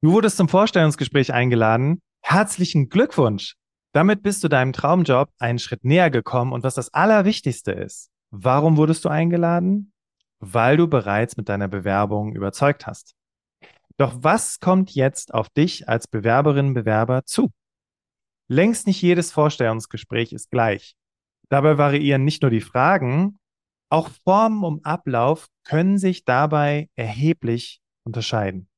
Du wurdest zum Vorstellungsgespräch eingeladen. Herzlichen Glückwunsch! Damit bist du deinem Traumjob einen Schritt näher gekommen und was das Allerwichtigste ist, warum wurdest du eingeladen? Weil du bereits mit deiner Bewerbung überzeugt hast. Doch was kommt jetzt auf dich als Bewerberin, Bewerber zu? Längst nicht jedes Vorstellungsgespräch ist gleich. Dabei variieren nicht nur die Fragen, auch Formen und Ablauf können sich dabei erheblich unterscheiden.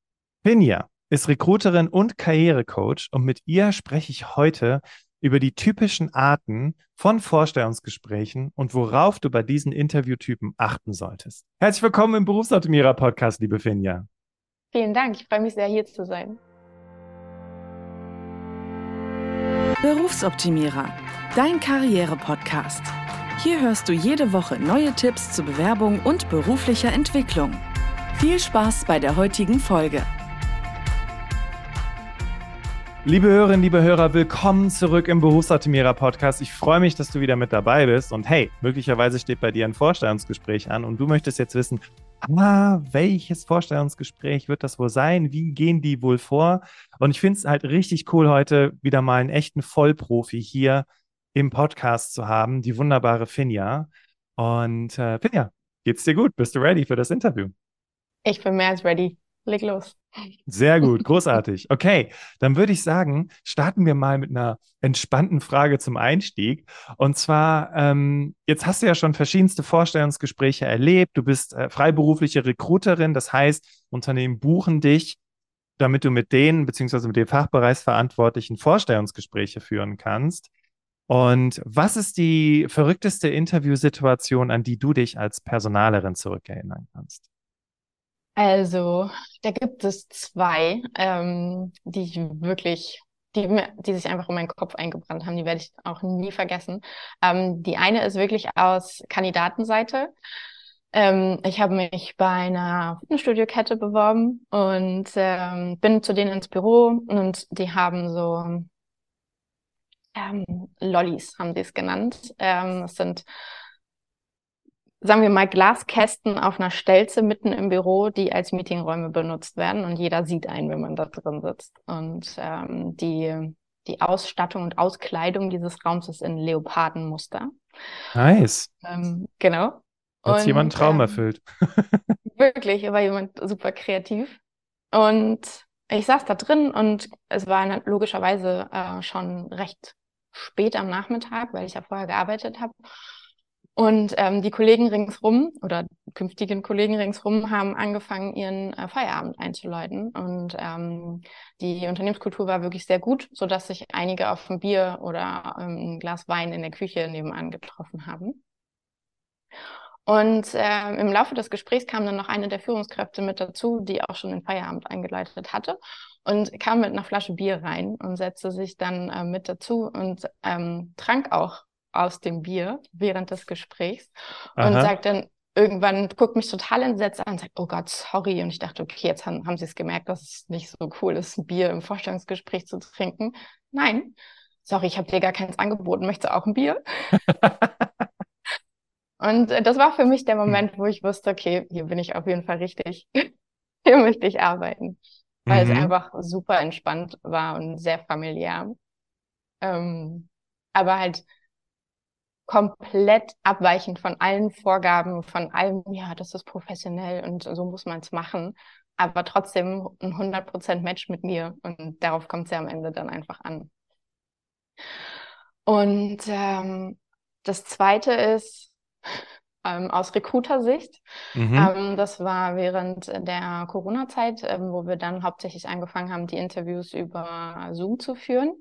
Finja ist Recruiterin und Karrierecoach und mit ihr spreche ich heute über die typischen Arten von Vorstellungsgesprächen und worauf du bei diesen Interviewtypen achten solltest. Herzlich willkommen im Berufsoptimierer Podcast, liebe Finja. Vielen Dank, ich freue mich sehr, hier zu sein. Berufsoptimierer, dein Karriere-Podcast. Hier hörst du jede Woche neue Tipps zur Bewerbung und beruflicher Entwicklung. Viel Spaß bei der heutigen Folge. Liebe Hörerinnen, liebe Hörer, willkommen zurück im Berufsoptimierer Podcast. Ich freue mich, dass du wieder mit dabei bist. Und hey, möglicherweise steht bei dir ein Vorstellungsgespräch an und du möchtest jetzt wissen, ah, welches Vorstellungsgespräch wird das wohl sein? Wie gehen die wohl vor? Und ich finde es halt richtig cool, heute wieder mal einen echten Vollprofi hier im Podcast zu haben, die wunderbare Finja. Und äh, Finja, geht's dir gut? Bist du ready für das Interview? Ich bin mehr als ready. Leg los. Sehr gut, großartig. Okay, dann würde ich sagen, starten wir mal mit einer entspannten Frage zum Einstieg. Und zwar, ähm, jetzt hast du ja schon verschiedenste Vorstellungsgespräche erlebt. Du bist äh, freiberufliche Recruiterin, das heißt, Unternehmen buchen dich, damit du mit denen beziehungsweise mit den Fachbereichsverantwortlichen Vorstellungsgespräche führen kannst. Und was ist die verrückteste Interviewsituation, an die du dich als Personalerin zurückerinnern kannst? Also, da gibt es zwei, ähm, die ich wirklich, die, die sich einfach in meinen Kopf eingebrannt haben. Die werde ich auch nie vergessen. Ähm, die eine ist wirklich aus Kandidatenseite. Ähm, ich habe mich bei einer Fitnessstudio-Kette beworben und ähm, bin zu denen ins Büro und die haben so ähm, Lollis, haben sie es genannt. Ähm, das sind sagen wir mal, Glaskästen auf einer Stelze mitten im Büro, die als Meetingräume benutzt werden und jeder sieht einen, wenn man da drin sitzt. Und ähm, die, die Ausstattung und Auskleidung dieses Raums ist in Leopardenmuster. Nice. Ähm, genau. Hat jemand einen Traum ähm, erfüllt. wirklich, war jemand super kreativ. Und ich saß da drin und es war logischerweise äh, schon recht spät am Nachmittag, weil ich ja vorher gearbeitet habe. Und ähm, die Kollegen ringsrum oder künftigen Kollegen ringsrum haben angefangen, ihren äh, Feierabend einzuläuten. Und ähm, die Unternehmenskultur war wirklich sehr gut, sodass sich einige auf ein Bier oder ähm, ein Glas Wein in der Küche nebenan getroffen haben. Und äh, im Laufe des Gesprächs kam dann noch eine der Führungskräfte mit dazu, die auch schon den Feierabend eingeleitet hatte und kam mit einer Flasche Bier rein und setzte sich dann äh, mit dazu und ähm, trank auch aus dem Bier während des Gesprächs Aha. und sagt dann irgendwann, guckt mich total entsetzt an und sagt, oh Gott, sorry. Und ich dachte, okay, jetzt haben, haben sie es gemerkt, dass es nicht so cool ist, ein Bier im Vorstellungsgespräch zu trinken. Nein, sorry, ich habe dir gar keins angeboten, möchtest du auch ein Bier? und äh, das war für mich der hm. Moment, wo ich wusste, okay, hier bin ich auf jeden Fall richtig. hier möchte ich arbeiten. Weil mhm. es einfach super entspannt war und sehr familiär. Ähm, aber halt komplett abweichend von allen Vorgaben, von allem, ja, das ist professionell und so muss man es machen, aber trotzdem ein 100% Match mit mir und darauf kommt es ja am Ende dann einfach an. Und ähm, das Zweite ist ähm, aus Recruiter-Sicht. Mhm. Ähm, das war während der Corona-Zeit, ähm, wo wir dann hauptsächlich angefangen haben, die Interviews über Zoom zu führen.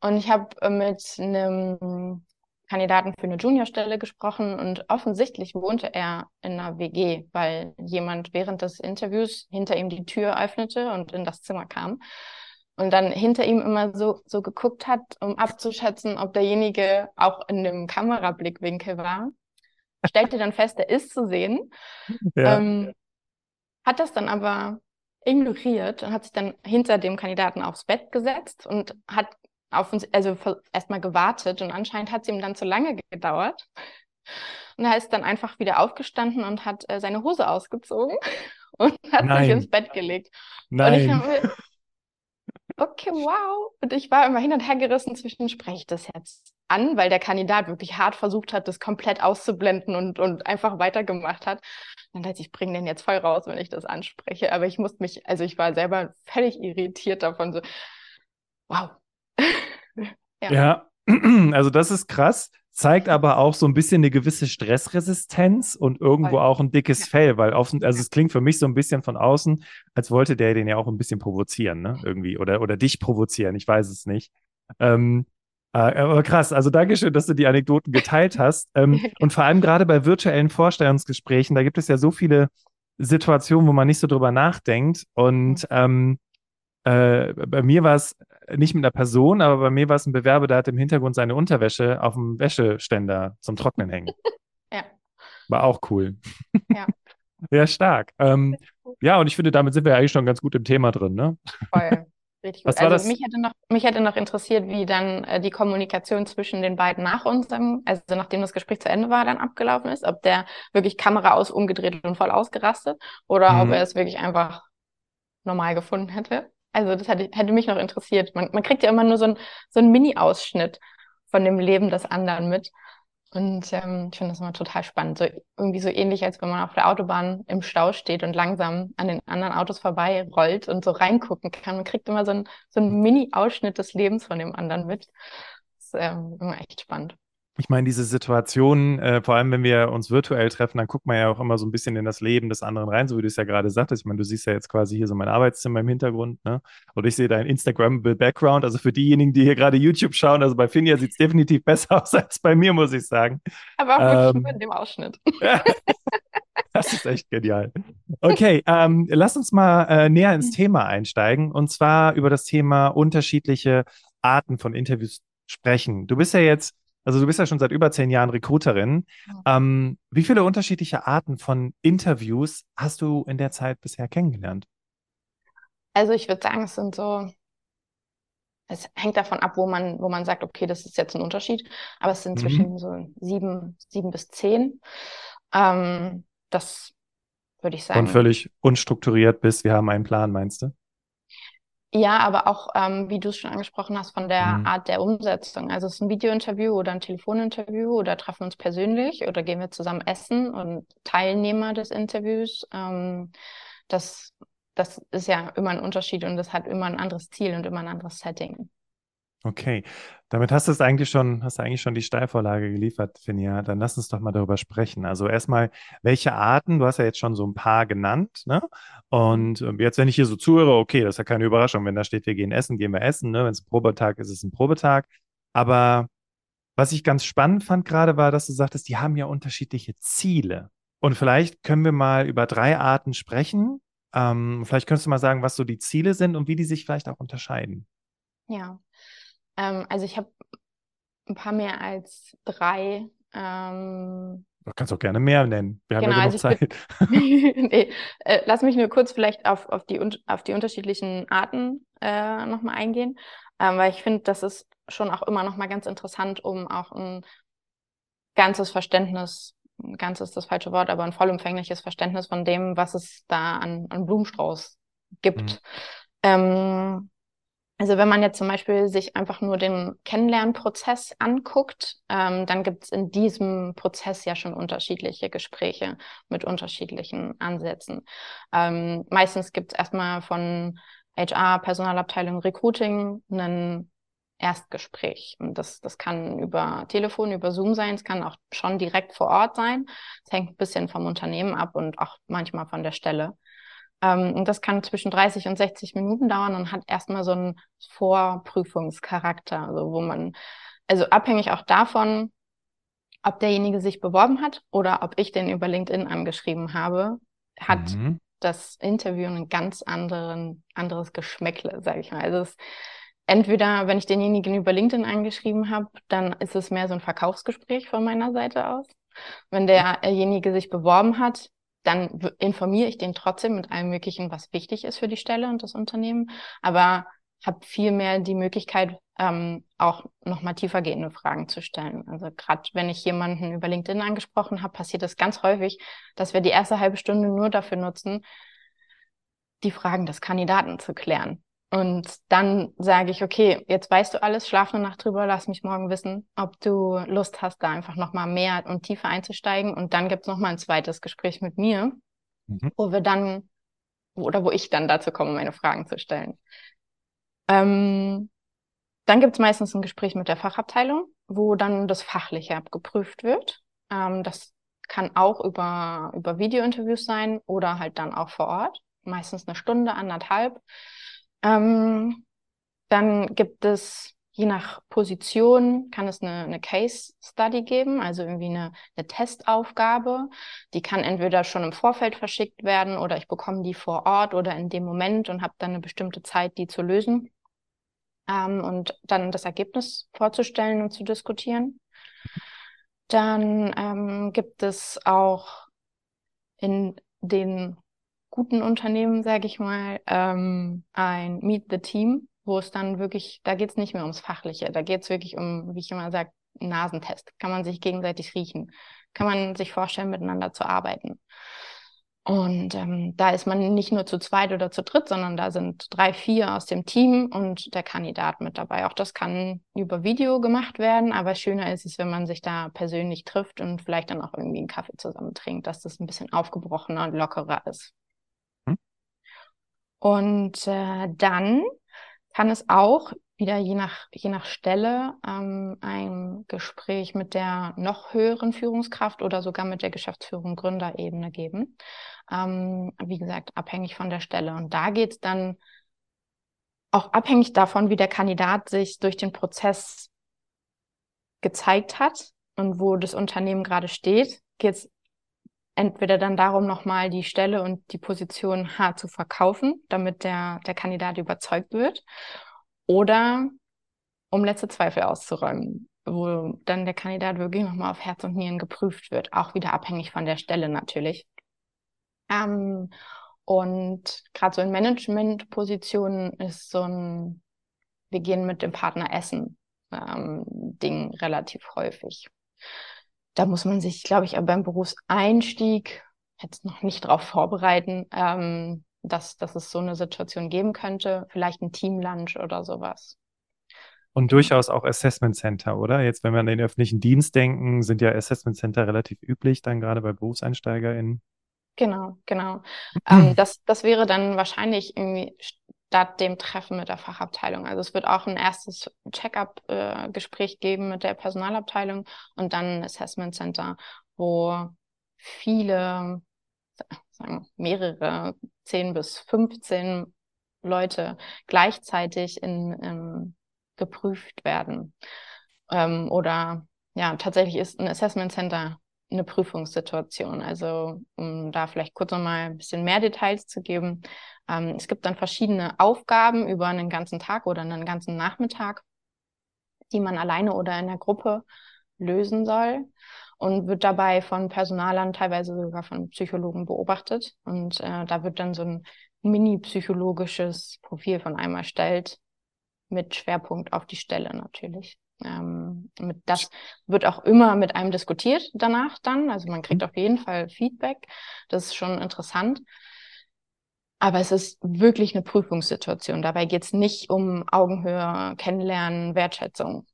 Und ich habe äh, mit einem Kandidaten für eine Juniorstelle gesprochen und offensichtlich wohnte er in einer WG, weil jemand während des Interviews hinter ihm die Tür öffnete und in das Zimmer kam und dann hinter ihm immer so, so geguckt hat, um abzuschätzen, ob derjenige auch in dem Kamerablickwinkel war. Stellte dann fest, er ist zu sehen. Ja. Ähm, hat das dann aber ignoriert und hat sich dann hinter dem Kandidaten aufs Bett gesetzt und hat auf uns, also erstmal gewartet und anscheinend hat es ihm dann zu lange gedauert. Und er ist dann einfach wieder aufgestanden und hat äh, seine Hose ausgezogen und hat Nein. sich ins Bett gelegt. Nein. Und ich habe okay, wow. Und ich war immer hin und her gerissen zwischen, spreche ich das jetzt an, weil der Kandidat wirklich hart versucht hat, das komplett auszublenden und, und einfach weitergemacht hat. dann dachte ich, ich bringe den jetzt voll raus, wenn ich das anspreche. Aber ich musste mich, also ich war selber völlig irritiert davon, so, wow. Ja. ja, also das ist krass zeigt aber auch so ein bisschen eine gewisse Stressresistenz und irgendwo auch ein dickes. Fell, weil offen, also es klingt für mich so ein bisschen von außen, als wollte der den ja auch ein bisschen provozieren, ne? Irgendwie oder oder dich provozieren, ich weiß es nicht. Ähm, äh, aber krass, also Dankeschön, dass du die Anekdoten geteilt hast. Ähm, und vor allem gerade bei virtuellen Vorstellungsgesprächen, da gibt es ja so viele Situationen, wo man nicht so drüber nachdenkt. Und mhm. ähm, äh, bei mir war es nicht mit einer Person, aber bei mir war es ein Bewerber, der hat im Hintergrund seine Unterwäsche auf dem Wäscheständer zum Trocknen hängen. ja. War auch cool. Ja. ja, stark. Ähm, ja, und ich finde, damit sind wir eigentlich schon ganz gut im Thema drin, ne? Voll. Richtig gut. also mich hätte, noch, mich hätte noch interessiert, wie dann äh, die Kommunikation zwischen den beiden nach unserem, also nachdem das Gespräch zu Ende war, dann abgelaufen ist. Ob der wirklich Kamera aus umgedreht und voll ausgerastet oder mhm. ob er es wirklich einfach normal gefunden hätte. Also das hätte, hätte mich noch interessiert. Man, man kriegt ja immer nur so, ein, so einen Mini-Ausschnitt von dem Leben des anderen mit. Und ähm, ich finde das immer total spannend. So, irgendwie so ähnlich, als wenn man auf der Autobahn im Stau steht und langsam an den anderen Autos vorbei rollt und so reingucken kann. Man kriegt immer so, ein, so einen Mini-Ausschnitt des Lebens von dem anderen mit. Das ist ähm, immer echt spannend. Ich meine, diese Situation, äh, vor allem wenn wir uns virtuell treffen, dann guckt man ja auch immer so ein bisschen in das Leben des anderen rein, so wie du es ja gerade sagtest. Ich meine, du siehst ja jetzt quasi hier so mein Arbeitszimmer im Hintergrund, ne? Und ich sehe dein Instagram-Background. Also für diejenigen, die hier gerade YouTube schauen, also bei Finja sieht es definitiv besser aus als bei mir, muss ich sagen. Aber auch ähm, in dem Ausschnitt. das ist echt genial. Okay, ähm, lass uns mal äh, näher ins Thema einsteigen und zwar über das Thema unterschiedliche Arten von Interviews sprechen. Du bist ja jetzt also du bist ja schon seit über zehn Jahren Recruiterin. Ja. Ähm, wie viele unterschiedliche Arten von Interviews hast du in der Zeit bisher kennengelernt? Also ich würde sagen, es sind so, es hängt davon ab, wo man, wo man sagt, okay, das ist jetzt ein Unterschied, aber es sind mhm. zwischen so sieben, sieben bis zehn. Ähm, das würde ich sagen. Und völlig unstrukturiert bis, wir haben einen Plan, meinst du? Ja, aber auch, ähm, wie du es schon angesprochen hast, von der mhm. Art der Umsetzung. Also es ist ein Videointerview oder ein Telefoninterview oder treffen wir uns persönlich oder gehen wir zusammen essen und Teilnehmer des Interviews. Ähm, das, das ist ja immer ein Unterschied und das hat immer ein anderes Ziel und immer ein anderes Setting. Okay, damit hast du es eigentlich schon, hast du eigentlich schon die Steilvorlage geliefert, Finja. Dann lass uns doch mal darüber sprechen. Also erstmal, welche Arten, du hast ja jetzt schon so ein paar genannt, ne? Und ähm, jetzt, wenn ich hier so zuhöre, okay, das ist ja keine Überraschung. Wenn da steht, wir gehen essen, gehen wir essen, ne? Wenn es ein Probetag ist, ist es ein Probetag. Aber was ich ganz spannend fand gerade war, dass du sagtest, die haben ja unterschiedliche Ziele. Und vielleicht können wir mal über drei Arten sprechen. Ähm, vielleicht könntest du mal sagen, was so die Ziele sind und wie die sich vielleicht auch unterscheiden. Ja, ähm, also ich habe ein paar mehr als drei. Ähm, du kannst auch gerne mehr nennen. Wir haben genau, ja genug also Zeit. nee, äh, lass mich nur kurz vielleicht auf, auf, die, auf die unterschiedlichen Arten äh, nochmal eingehen, ähm, weil ich finde, das ist schon auch immer nochmal ganz interessant, um auch ein ganzes Verständnis, ein ganzes ist das falsche Wort, aber ein vollumfängliches Verständnis von dem, was es da an, an Blumenstrauß gibt. Mhm. Ähm, also wenn man jetzt zum Beispiel sich einfach nur den Kennenlernprozess anguckt, ähm, dann gibt es in diesem Prozess ja schon unterschiedliche Gespräche mit unterschiedlichen Ansätzen. Ähm, meistens gibt es erstmal von HR, Personalabteilung, Recruiting einen Erstgespräch. Und das, das kann über Telefon, über Zoom sein, es kann auch schon direkt vor Ort sein. Es hängt ein bisschen vom Unternehmen ab und auch manchmal von der Stelle. Ähm, und das kann zwischen 30 und 60 Minuten dauern und hat erstmal so einen Vorprüfungscharakter, also wo man, also abhängig auch davon, ob derjenige sich beworben hat oder ob ich den über LinkedIn angeschrieben habe, hat mhm. das Interview ein ganz anderen, anderes Geschmäckle, sage ich mal. Also es, entweder, wenn ich denjenigen über LinkedIn angeschrieben habe, dann ist es mehr so ein Verkaufsgespräch von meiner Seite aus. Wenn derjenige sich beworben hat, dann informiere ich den trotzdem mit allem Möglichen, was wichtig ist für die Stelle und das Unternehmen, aber habe viel mehr die Möglichkeit, ähm, auch nochmal tiefergehende Fragen zu stellen. Also gerade wenn ich jemanden über LinkedIn angesprochen habe, passiert es ganz häufig, dass wir die erste halbe Stunde nur dafür nutzen, die Fragen des Kandidaten zu klären. Und dann sage ich, okay, jetzt weißt du alles, schlaf eine Nacht drüber, lass mich morgen wissen, ob du Lust hast, da einfach nochmal mehr und tiefer einzusteigen. Und dann gibt es nochmal ein zweites Gespräch mit mir, mhm. wo wir dann, oder wo ich dann dazu komme, meine Fragen zu stellen. Ähm, dann gibt es meistens ein Gespräch mit der Fachabteilung, wo dann das Fachliche abgeprüft wird. Ähm, das kann auch über, über Videointerviews sein oder halt dann auch vor Ort. Meistens eine Stunde, anderthalb. Ähm, dann gibt es, je nach Position, kann es eine, eine Case Study geben, also irgendwie eine, eine Testaufgabe. Die kann entweder schon im Vorfeld verschickt werden oder ich bekomme die vor Ort oder in dem Moment und habe dann eine bestimmte Zeit, die zu lösen ähm, und dann das Ergebnis vorzustellen und zu diskutieren. Dann ähm, gibt es auch in den guten Unternehmen, sage ich mal, ähm, ein Meet the Team, wo es dann wirklich, da geht es nicht mehr ums Fachliche, da geht es wirklich um, wie ich immer sage, Nasentest. Kann man sich gegenseitig riechen? Kann man sich vorstellen, miteinander zu arbeiten? Und ähm, da ist man nicht nur zu zweit oder zu dritt, sondern da sind drei, vier aus dem Team und der Kandidat mit dabei. Auch das kann über Video gemacht werden, aber schöner ist es, wenn man sich da persönlich trifft und vielleicht dann auch irgendwie einen Kaffee zusammen trinkt, dass das ein bisschen aufgebrochener und lockerer ist. Und äh, dann kann es auch wieder je nach, je nach Stelle ähm, ein Gespräch mit der noch höheren Führungskraft oder sogar mit der Geschäftsführung Gründerebene geben. Ähm, wie gesagt, abhängig von der Stelle. Und da geht es dann auch abhängig davon, wie der Kandidat sich durch den Prozess gezeigt hat und wo das Unternehmen gerade steht, geht es entweder dann darum, nochmal die Stelle und die Position hart zu verkaufen, damit der, der Kandidat überzeugt wird, oder um letzte Zweifel auszuräumen, wo dann der Kandidat wirklich nochmal auf Herz und Nieren geprüft wird, auch wieder abhängig von der Stelle natürlich. Ähm, und gerade so in Managementpositionen ist so ein, wir gehen mit dem Partner essen, ähm, Ding relativ häufig da muss man sich, glaube ich, beim Berufseinstieg jetzt noch nicht darauf vorbereiten, ähm, dass, dass es so eine Situation geben könnte. Vielleicht ein Teamlunch oder sowas. Und durchaus auch Assessment Center, oder? Jetzt, wenn wir an den öffentlichen Dienst denken, sind ja Assessment Center relativ üblich, dann gerade bei BerufseinsteigerInnen. Genau, genau. ähm, das, das wäre dann wahrscheinlich irgendwie statt dem Treffen mit der Fachabteilung. Also es wird auch ein erstes Check-up-Gespräch äh, geben mit der Personalabteilung und dann ein Assessment Center, wo viele, sagen mehrere, zehn bis 15 Leute gleichzeitig in, in geprüft werden. Ähm, oder ja, tatsächlich ist ein Assessment Center eine Prüfungssituation. Also um da vielleicht kurz nochmal ein bisschen mehr Details zu geben. Ähm, es gibt dann verschiedene Aufgaben über einen ganzen Tag oder einen ganzen Nachmittag, die man alleine oder in der Gruppe lösen soll und wird dabei von Personalern, teilweise sogar von Psychologen beobachtet. Und äh, da wird dann so ein mini-psychologisches Profil von einem erstellt, mit Schwerpunkt auf die Stelle natürlich. Ähm, das wird auch immer mit einem diskutiert danach dann. Also man kriegt mhm. auf jeden Fall Feedback. Das ist schon interessant. Aber es ist wirklich eine Prüfungssituation. Dabei geht es nicht um Augenhöhe, Kennenlernen, Wertschätzung.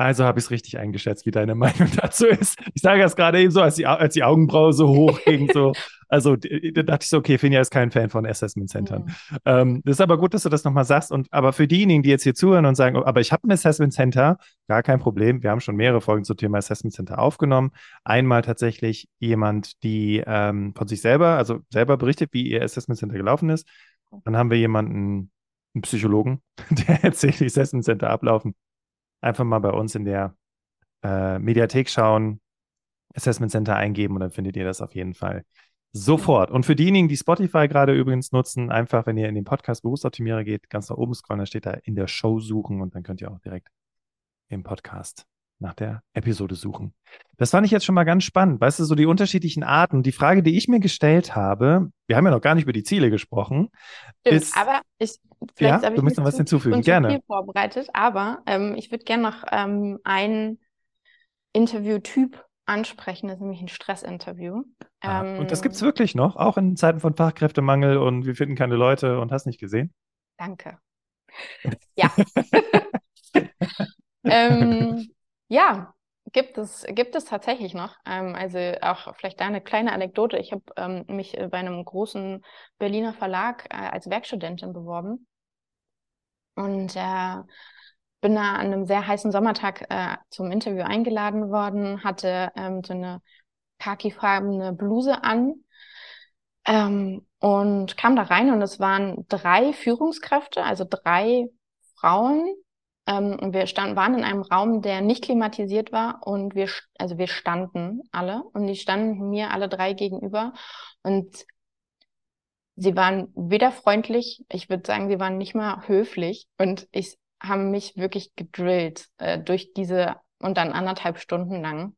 Also habe ich es richtig eingeschätzt, wie deine Meinung dazu ist. Ich sage das gerade eben so, als die, als die Augenbraue so hoch ging, so. Also da dachte ich so, okay, Finja ist kein Fan von Assessment Centern. Mhm. Ähm, das ist aber gut, dass du das nochmal sagst. Und aber für diejenigen, die jetzt hier zuhören und sagen, oh, aber ich habe ein Assessment Center, gar kein Problem. Wir haben schon mehrere Folgen zum Thema Assessment Center aufgenommen. Einmal tatsächlich jemand, die ähm, von sich selber, also selber berichtet, wie ihr Assessment Center gelaufen ist. Dann haben wir jemanden, einen Psychologen, der erzählt, wie Assessment Center ablaufen einfach mal bei uns in der äh, Mediathek schauen, Assessment Center eingeben und dann findet ihr das auf jeden Fall sofort. Und für diejenigen, die Spotify gerade übrigens nutzen, einfach, wenn ihr in den Podcast Berufsoptimierer geht, ganz nach oben scrollen, da steht da in der Show suchen und dann könnt ihr auch direkt im Podcast nach der Episode suchen. Das fand ich jetzt schon mal ganz spannend. Weißt du, so die unterschiedlichen Arten. Die Frage, die ich mir gestellt habe, wir haben ja noch gar nicht über die Ziele gesprochen. Stimmt, ist, aber ich, vielleicht ja, du musst noch was hinzufügen. Gerne. Viel vorbereitet, aber ähm, ich würde gerne noch ähm, einen Interviewtyp ansprechen. Das ist nämlich ein Stressinterview. Ah, ähm, und das gibt es wirklich noch, auch in Zeiten von Fachkräftemangel und wir finden keine Leute und hast nicht gesehen? Danke. Ja. ähm, ja, gibt es, gibt es tatsächlich noch. Ähm, also auch vielleicht da eine kleine Anekdote. Ich habe ähm, mich bei einem großen Berliner Verlag äh, als Werkstudentin beworben und äh, bin da an einem sehr heißen Sommertag äh, zum Interview eingeladen worden, hatte ähm, so eine khakifarbene Bluse an ähm, und kam da rein und es waren drei Führungskräfte, also drei Frauen. Ähm, wir stand, waren in einem Raum, der nicht klimatisiert war und wir, also wir standen alle und die standen mir alle drei gegenüber und sie waren weder freundlich, ich würde sagen, sie waren nicht mal höflich und ich haben mich wirklich gedrillt äh, durch diese und dann anderthalb Stunden lang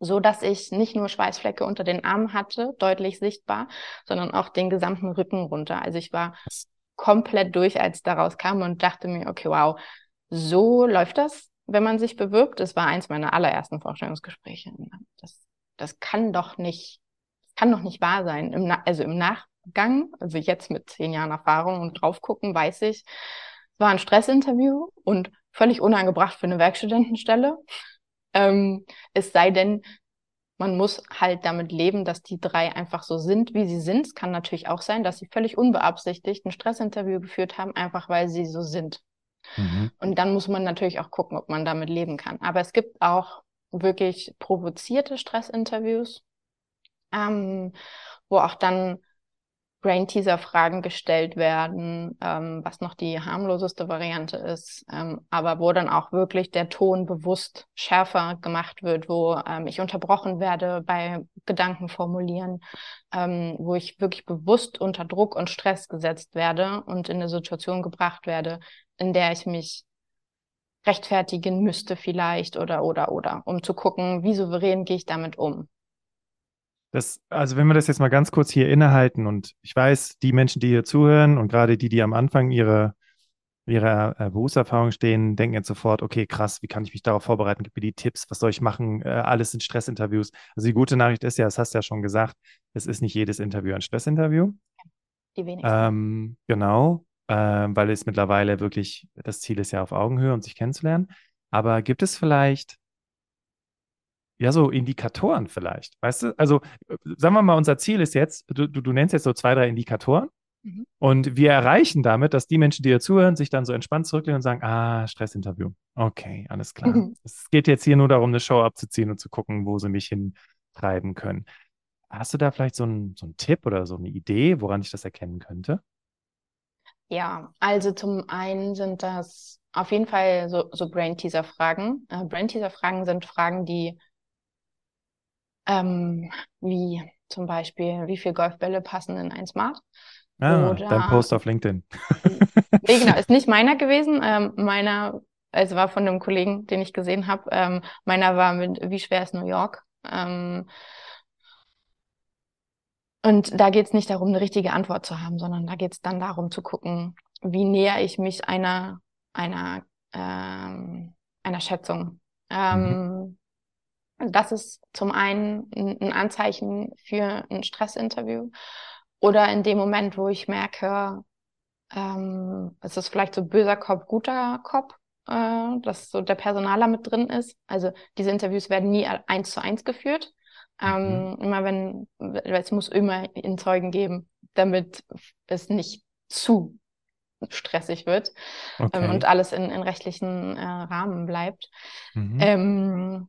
so dass ich nicht nur Schweißflecke unter den Armen hatte, deutlich sichtbar, sondern auch den gesamten Rücken runter. Also ich war komplett durch, als daraus kam und dachte mir, okay, wow, so läuft das, wenn man sich bewirbt. Das war eins meiner allerersten Vorstellungsgespräche. Das, das kann doch nicht, kann doch nicht wahr sein. Im also im Nachgang, also jetzt mit zehn Jahren Erfahrung und drauf gucken, weiß ich, es war ein Stressinterview und völlig unangebracht für eine Werkstudentenstelle. Ähm, es sei denn, man muss halt damit leben, dass die drei einfach so sind, wie sie sind. Es kann natürlich auch sein, dass sie völlig unbeabsichtigt ein Stressinterview geführt haben, einfach weil sie so sind. Mhm. Und dann muss man natürlich auch gucken, ob man damit leben kann. Aber es gibt auch wirklich provozierte Stressinterviews, ähm, wo auch dann Brain-Teaser-Fragen gestellt werden, ähm, was noch die harmloseste Variante ist, ähm, aber wo dann auch wirklich der Ton bewusst schärfer gemacht wird, wo ähm, ich unterbrochen werde bei Gedanken formulieren, ähm, wo ich wirklich bewusst unter Druck und Stress gesetzt werde und in eine Situation gebracht werde, in der ich mich rechtfertigen müsste vielleicht oder oder oder, um zu gucken, wie souverän gehe ich damit um. Das, also wenn wir das jetzt mal ganz kurz hier innehalten und ich weiß, die Menschen, die hier zuhören und gerade die, die am Anfang ihrer, ihrer äh, Berufserfahrung stehen, denken jetzt sofort, okay, krass, wie kann ich mich darauf vorbereiten? Gib mir die Tipps, was soll ich machen? Äh, alles sind Stressinterviews. Also die gute Nachricht ist ja, das hast du ja schon gesagt, es ist nicht jedes Interview ein Stressinterview. Die wenigsten. Ähm, genau, äh, weil es mittlerweile wirklich, das Ziel ist ja auf Augenhöhe und sich kennenzulernen. Aber gibt es vielleicht ja, so Indikatoren vielleicht. Weißt du, also sagen wir mal, unser Ziel ist jetzt, du, du, du nennst jetzt so zwei, drei Indikatoren. Mhm. Und wir erreichen damit, dass die Menschen, die hier zuhören, sich dann so entspannt zurücklehnen und sagen, ah, Stressinterview. Okay, alles klar. Mhm. Es geht jetzt hier nur darum, eine Show abzuziehen und zu gucken, wo sie mich hintreiben können. Hast du da vielleicht so einen, so einen Tipp oder so eine Idee, woran ich das erkennen könnte? Ja, also zum einen sind das auf jeden Fall so, so Brain-Teaser-Fragen. Äh, Brain-Teaser-Fragen sind Fragen, die ähm, wie zum Beispiel, wie viele Golfbälle passen in ein Smart. Ah, Oder, dein Post auf LinkedIn. nee, genau, ist nicht meiner gewesen. Ähm, meiner, also war von einem Kollegen, den ich gesehen habe. Ähm, meiner war mit, wie schwer ist New York? Ähm, und da geht es nicht darum, eine richtige Antwort zu haben, sondern da geht es dann darum zu gucken, wie näher ich mich einer, einer, ähm, einer Schätzung. Ähm, mhm. Das ist zum einen ein Anzeichen für ein Stressinterview oder in dem Moment, wo ich merke, ähm, es ist vielleicht so böser Kopf, guter Kopf, äh, dass so der Personaler mit drin ist. Also diese Interviews werden nie eins zu eins geführt. Ähm, mhm. Immer wenn, es muss immer einen Zeugen geben, damit es nicht zu stressig wird ähm, okay. ähm, und alles in, in rechtlichen äh, Rahmen bleibt. Mhm. Ähm,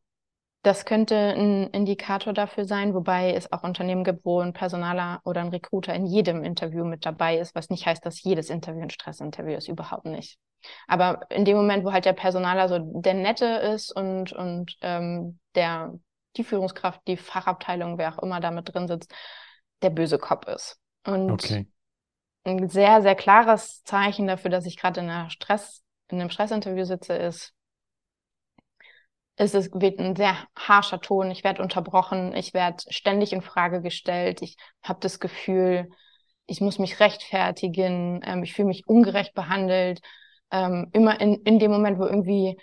das könnte ein Indikator dafür sein, wobei es auch Unternehmen gibt, wo ein Personaler oder ein Recruiter in jedem Interview mit dabei ist, was nicht heißt, dass jedes Interview ein Stressinterview ist, überhaupt nicht. Aber in dem Moment, wo halt der Personaler so der Nette ist und, und ähm, der, die Führungskraft, die Fachabteilung, wer auch immer da mit drin sitzt, der böse Kopf ist. Und okay. ein sehr, sehr klares Zeichen dafür, dass ich gerade in einer Stress, in einem Stressinterview sitze, ist, es ist, wird ein sehr harscher Ton, ich werde unterbrochen, ich werde ständig in Frage gestellt, ich habe das Gefühl, ich muss mich rechtfertigen, ähm, ich fühle mich ungerecht behandelt. Ähm, immer in, in dem Moment, wo irgendwie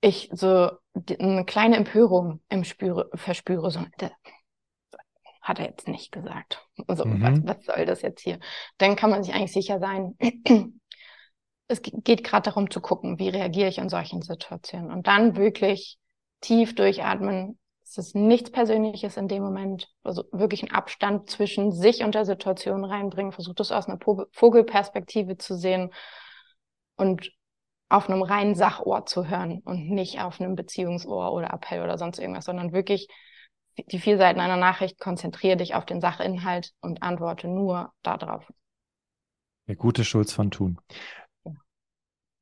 ich so eine kleine Empörung im Spüre, verspüre, so, hat er jetzt nicht gesagt. Also, mhm. was, was soll das jetzt hier? Dann kann man sich eigentlich sicher sein, es geht gerade darum zu gucken, wie reagiere ich in solchen Situationen. Und dann wirklich tief durchatmen. Es ist nichts Persönliches in dem Moment. Also wirklich einen Abstand zwischen sich und der Situation reinbringen. Versucht es aus einer Vogelperspektive zu sehen und auf einem reinen Sachohr zu hören und nicht auf einem Beziehungsohr oder Appell oder sonst irgendwas, sondern wirklich die vier Seiten einer Nachricht, konzentriere dich auf den Sachinhalt und antworte nur darauf. Der gute Schulz von Thun.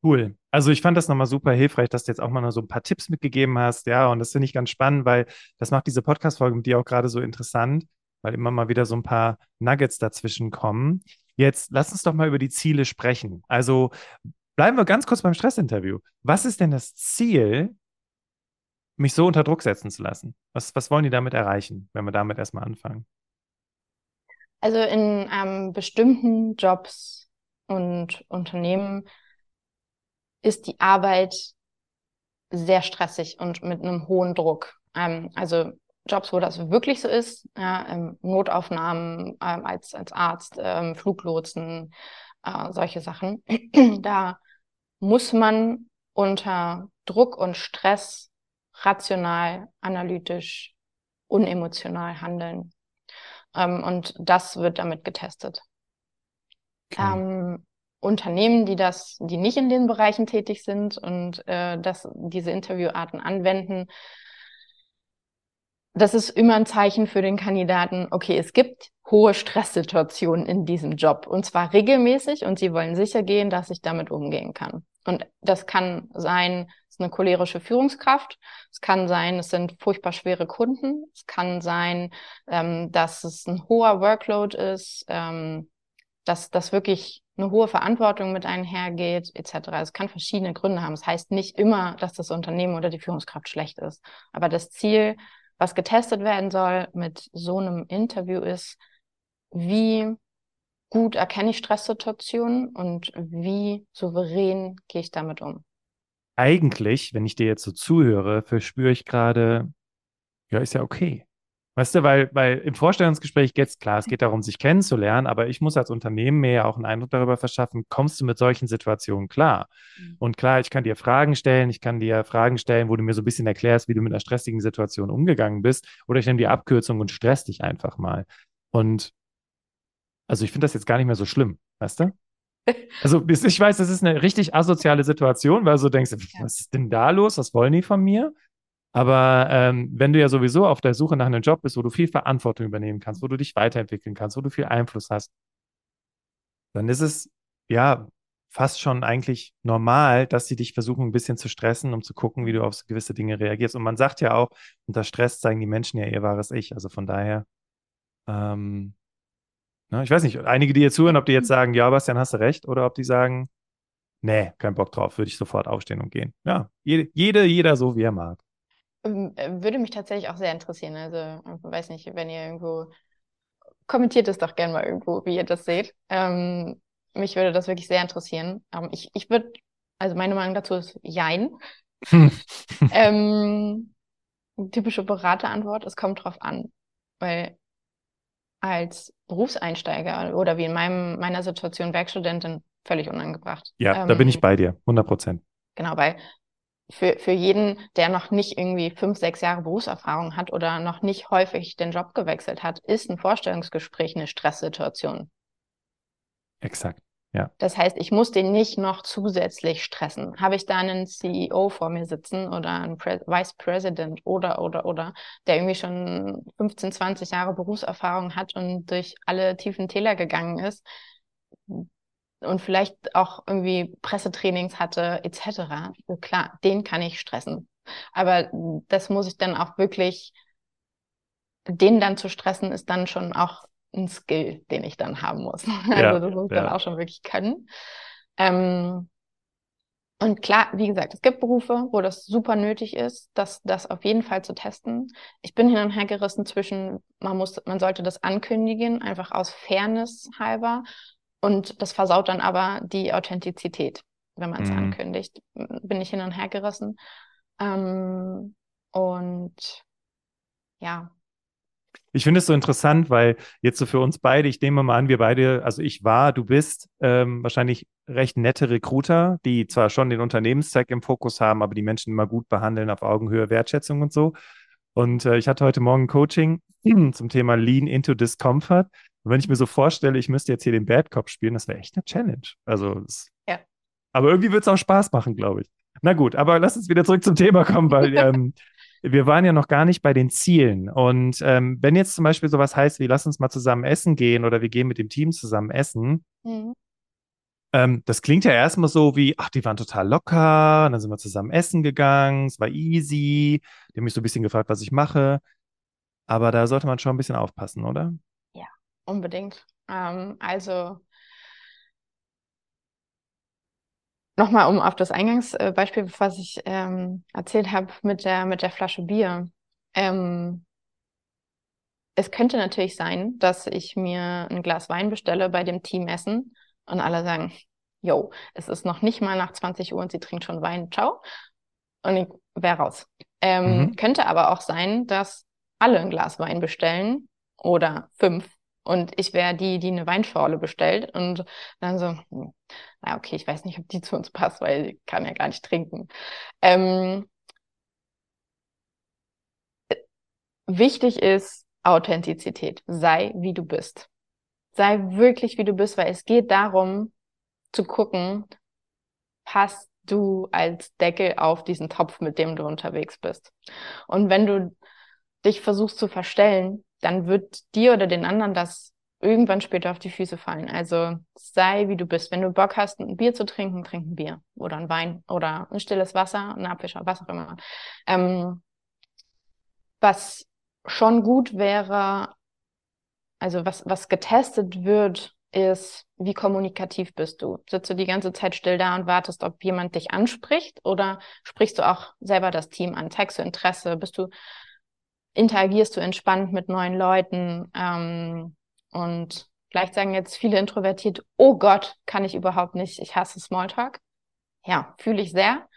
Cool. Also ich fand das nochmal super hilfreich, dass du jetzt auch mal noch so ein paar Tipps mitgegeben hast. Ja, und das finde ich ganz spannend, weil das macht diese Podcast-Folge mit dir auch gerade so interessant, weil immer mal wieder so ein paar Nuggets dazwischen kommen. Jetzt lass uns doch mal über die Ziele sprechen. Also bleiben wir ganz kurz beim Stressinterview. Was ist denn das Ziel, mich so unter Druck setzen zu lassen? Was, was wollen die damit erreichen, wenn wir damit erstmal anfangen? Also in ähm, bestimmten Jobs und Unternehmen ist die Arbeit sehr stressig und mit einem hohen Druck. Ähm, also Jobs, wo das wirklich so ist, ja, ähm, Notaufnahmen ähm, als, als Arzt, ähm, Fluglotsen, äh, solche Sachen. da muss man unter Druck und Stress rational, analytisch, unemotional handeln. Ähm, und das wird damit getestet. Okay. Unternehmen, die das, die nicht in den Bereichen tätig sind und äh, das, diese Interviewarten anwenden, das ist immer ein Zeichen für den Kandidaten, okay, es gibt hohe Stresssituationen in diesem Job und zwar regelmäßig und sie wollen sicher gehen, dass ich damit umgehen kann. Und das kann sein, es ist eine cholerische Führungskraft, es kann sein, es sind furchtbar schwere Kunden, es kann sein, ähm, dass es ein hoher Workload ist, ähm, dass das wirklich eine hohe Verantwortung mit einhergeht, etc. Es kann verschiedene Gründe haben. Es das heißt nicht immer, dass das Unternehmen oder die Führungskraft schlecht ist. Aber das Ziel, was getestet werden soll mit so einem Interview ist, wie gut erkenne ich Stresssituationen und wie souverän gehe ich damit um. Eigentlich, wenn ich dir jetzt so zuhöre, verspüre ich gerade, ja, ist ja okay. Weißt du, weil, weil im Vorstellungsgespräch geht es klar, es geht darum, sich kennenzulernen, aber ich muss als Unternehmen mir ja auch einen Eindruck darüber verschaffen, kommst du mit solchen Situationen klar? Mhm. Und klar, ich kann dir Fragen stellen, ich kann dir Fragen stellen, wo du mir so ein bisschen erklärst, wie du mit einer stressigen Situation umgegangen bist, oder ich nehme die Abkürzung und stress dich einfach mal. Und also ich finde das jetzt gar nicht mehr so schlimm, weißt du? Also ich weiß, das ist eine richtig asoziale Situation, weil du denkst, was ist denn da los? Was wollen die von mir? Aber ähm, wenn du ja sowieso auf der Suche nach einem Job bist, wo du viel Verantwortung übernehmen kannst, wo du dich weiterentwickeln kannst, wo du viel Einfluss hast, dann ist es ja fast schon eigentlich normal, dass sie dich versuchen, ein bisschen zu stressen, um zu gucken, wie du auf gewisse Dinge reagierst. Und man sagt ja auch, unter Stress zeigen die Menschen ja ihr wahres Ich. Also von daher, ähm, ne, ich weiß nicht, einige, die hier zuhören, ob die jetzt sagen, ja, Bastian, hast du recht, oder ob die sagen, nee, kein Bock drauf, würde ich sofort aufstehen und gehen. Ja, jede jeder so, wie er mag. Ähm, äh, würde mich tatsächlich auch sehr interessieren. Also, ich weiß nicht, wenn ihr irgendwo kommentiert es doch gerne mal irgendwo, wie ihr das seht. Ähm, mich würde das wirklich sehr interessieren. Ähm, ich ich würde, also meine Meinung dazu ist Jein. ähm, typische Beraterantwort, es kommt drauf an. Weil als Berufseinsteiger oder wie in meinem, meiner Situation Werkstudentin völlig unangebracht. Ja, da bin ich ähm, bei dir, 100 Prozent. Genau, weil für, für jeden, der noch nicht irgendwie fünf, sechs Jahre Berufserfahrung hat oder noch nicht häufig den Job gewechselt hat, ist ein Vorstellungsgespräch eine Stresssituation. Exakt. Ja. Das heißt, ich muss den nicht noch zusätzlich stressen. Habe ich da einen CEO vor mir sitzen oder einen Pre Vice President oder, oder, oder, der irgendwie schon 15, 20 Jahre Berufserfahrung hat und durch alle tiefen Täler gegangen ist, und vielleicht auch irgendwie Pressetrainings hatte etc. Klar, den kann ich stressen. Aber das muss ich dann auch wirklich, den dann zu stressen, ist dann schon auch ein Skill, den ich dann haben muss. Ja, also das muss ich ja. dann auch schon wirklich können. Ähm, und klar, wie gesagt, es gibt Berufe, wo das super nötig ist, das, das auf jeden Fall zu testen. Ich bin hin und her gerissen zwischen, man muss, man sollte das ankündigen, einfach aus Fairness halber, und das versaut dann aber die Authentizität, wenn man es mhm. ankündigt. Bin ich hin und her gerissen. Ähm, und ja, Ich finde es so interessant, weil jetzt so für uns beide, ich nehme mal an, wir beide, also ich war, du bist ähm, wahrscheinlich recht nette Recruiter, die zwar schon den Unternehmenszweck im Fokus haben, aber die Menschen immer gut behandeln auf Augenhöhe, Wertschätzung und so. Und äh, ich hatte heute Morgen Coaching zum Thema Lean into Discomfort. Und wenn ich mir so vorstelle, ich müsste jetzt hier den Bad Cop spielen, das wäre echt eine Challenge. Also, ja. Aber irgendwie wird es auch Spaß machen, glaube ich. Na gut, aber lass uns wieder zurück zum Thema kommen, weil ähm, wir waren ja noch gar nicht bei den Zielen. Und ähm, wenn jetzt zum Beispiel sowas heißt wie, lass uns mal zusammen essen gehen oder wir gehen mit dem Team zusammen essen, mhm. ähm, das klingt ja erstmal so wie, ach, die waren total locker, dann sind wir zusammen essen gegangen, es war easy, die haben mich so ein bisschen gefragt, was ich mache. Aber da sollte man schon ein bisschen aufpassen, oder? Unbedingt. Ähm, also Nochmal, um auf das Eingangsbeispiel, was ich ähm, erzählt habe mit der, mit der Flasche Bier. Ähm, es könnte natürlich sein, dass ich mir ein Glas Wein bestelle bei dem Teamessen und alle sagen, yo, es ist noch nicht mal nach 20 Uhr und sie trinkt schon Wein, ciao. Und ich wäre raus. Ähm, mhm. Könnte aber auch sein, dass alle ein Glas Wein bestellen oder fünf und ich wäre die, die eine Weinschorle bestellt und dann so, hm, na okay, ich weiß nicht, ob die zu uns passt, weil ich kann ja gar nicht trinken. Ähm, wichtig ist Authentizität. Sei, wie du bist. Sei wirklich, wie du bist, weil es geht darum, zu gucken, passt du als Deckel auf diesen Topf, mit dem du unterwegs bist. Und wenn du dich versuchst zu verstellen, dann wird dir oder den anderen das irgendwann später auf die Füße fallen. Also sei wie du bist. Wenn du Bock hast, ein Bier zu trinken, trink ein Bier oder ein Wein oder ein stilles Wasser, ein Abwischer, was auch immer. Ähm, was schon gut wäre, also was, was getestet wird, ist, wie kommunikativ bist du? Sitzt du die ganze Zeit still da und wartest, ob jemand dich anspricht oder sprichst du auch selber das Team an? Zeigst du Interesse? Bist du interagierst du entspannt mit neuen Leuten ähm, und vielleicht sagen jetzt viele introvertiert, oh Gott, kann ich überhaupt nicht, ich hasse Smalltalk. Ja, fühle ich sehr.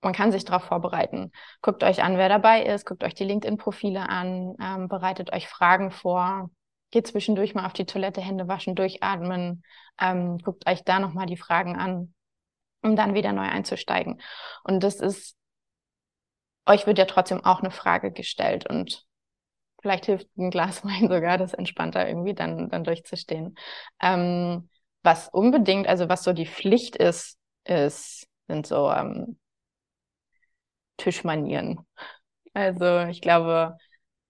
Man kann sich darauf vorbereiten. Guckt euch an, wer dabei ist, guckt euch die LinkedIn-Profile an, ähm, bereitet euch Fragen vor, geht zwischendurch mal auf die Toilette, Hände waschen, durchatmen, ähm, guckt euch da nochmal die Fragen an, um dann wieder neu einzusteigen. Und das ist euch wird ja trotzdem auch eine Frage gestellt und vielleicht hilft ein Glas Wein sogar, das entspannter irgendwie dann, dann durchzustehen. Ähm, was unbedingt, also was so die Pflicht ist, ist, sind so ähm, Tischmanieren. Also ich glaube,